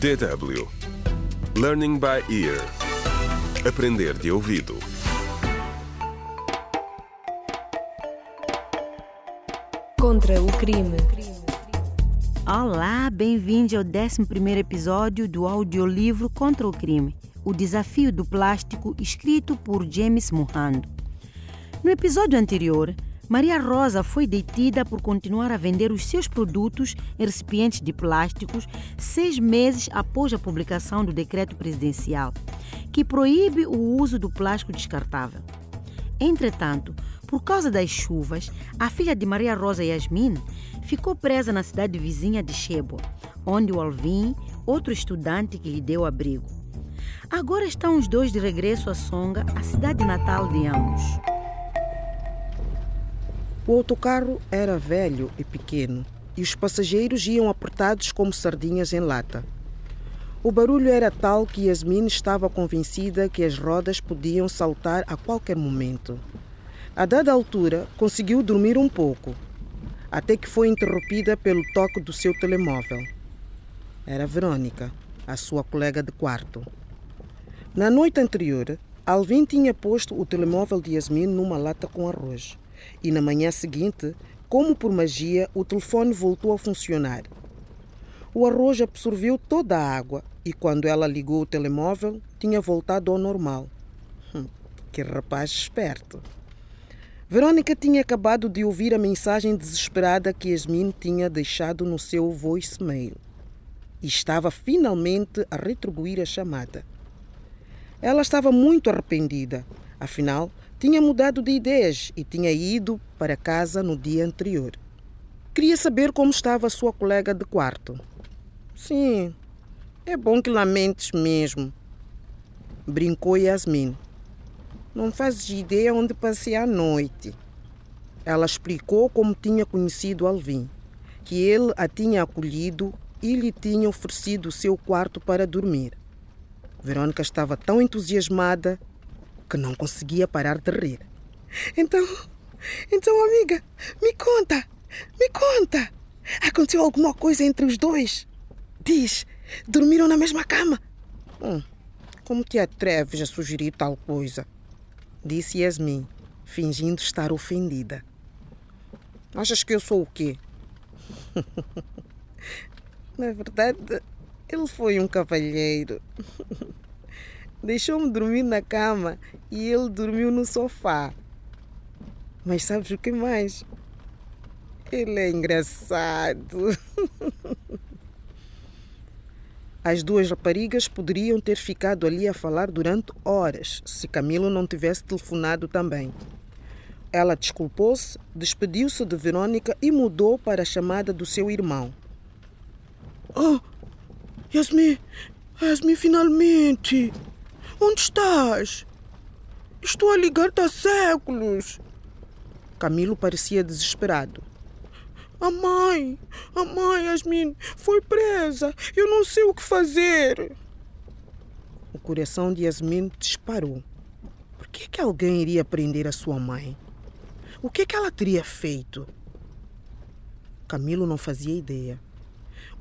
DW Learning by Ear Aprender de ouvido Contra o crime. Olá, bem-vindo ao 11 episódio do audiolivro Contra o Crime, o desafio do plástico, escrito por James Mohando. No episódio anterior, Maria Rosa foi detida por continuar a vender os seus produtos em recipientes de plásticos seis meses após a publicação do decreto presidencial, que proíbe o uso do plástico descartável. Entretanto, por causa das chuvas, a filha de Maria Rosa Yasmin ficou presa na cidade vizinha de Chebo, onde o Alvin, outro estudante que lhe deu abrigo. Agora estão os dois de regresso a Songa, a cidade natal de ambos. O autocarro era velho e pequeno e os passageiros iam apertados como sardinhas em lata. O barulho era tal que Yasmin estava convencida que as rodas podiam saltar a qualquer momento. A dada altura, conseguiu dormir um pouco, até que foi interrompida pelo toque do seu telemóvel. Era Verônica, a sua colega de quarto. Na noite anterior, Alvin tinha posto o telemóvel de Yasmin numa lata com arroz. E na manhã seguinte, como por magia, o telefone voltou a funcionar. O arroz absorveu toda a água e quando ela ligou o telemóvel, tinha voltado ao normal. Hum, que rapaz esperto. Verônica tinha acabado de ouvir a mensagem desesperada que Yasmin tinha deixado no seu voicemail e estava finalmente a retribuir a chamada. Ela estava muito arrependida, afinal, tinha mudado de ideias e tinha ido para casa no dia anterior. Queria saber como estava sua colega de quarto. Sim, é bom que lamentes mesmo. Brincou Yasmin. Não fazes ideia onde passei a noite. Ela explicou como tinha conhecido Alvin, que ele a tinha acolhido e lhe tinha oferecido o seu quarto para dormir. Verônica estava tão entusiasmada que não conseguia parar de rir. Então, então, amiga, me conta, me conta. Aconteceu alguma coisa entre os dois? Diz, dormiram na mesma cama? Hum, como te atreves a sugerir tal coisa? Disse Yasmin, fingindo estar ofendida. Achas que eu sou o quê? na verdade, ele foi um cavalheiro. Deixou-me dormir na cama e ele dormiu no sofá. Mas sabes o que mais? Ele é engraçado. As duas raparigas poderiam ter ficado ali a falar durante horas se Camilo não tivesse telefonado também. Ela desculpou-se, despediu-se de Verônica e mudou para a chamada do seu irmão. Oh, Yasmin, Yasmin, finalmente! Onde estás? Estou a ligar-te há séculos. Camilo parecia desesperado. A mãe, a mãe, Yasmin, foi presa. Eu não sei o que fazer. O coração de Yasmin disparou. Por que, que alguém iria prender a sua mãe? O que, que ela teria feito? Camilo não fazia ideia.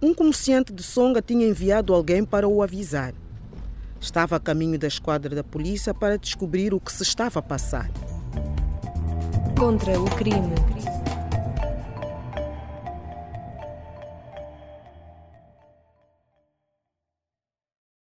Um comerciante de Songa tinha enviado alguém para o avisar. Estava a caminho da esquadra da polícia para descobrir o que se estava a passar. Contra o crime.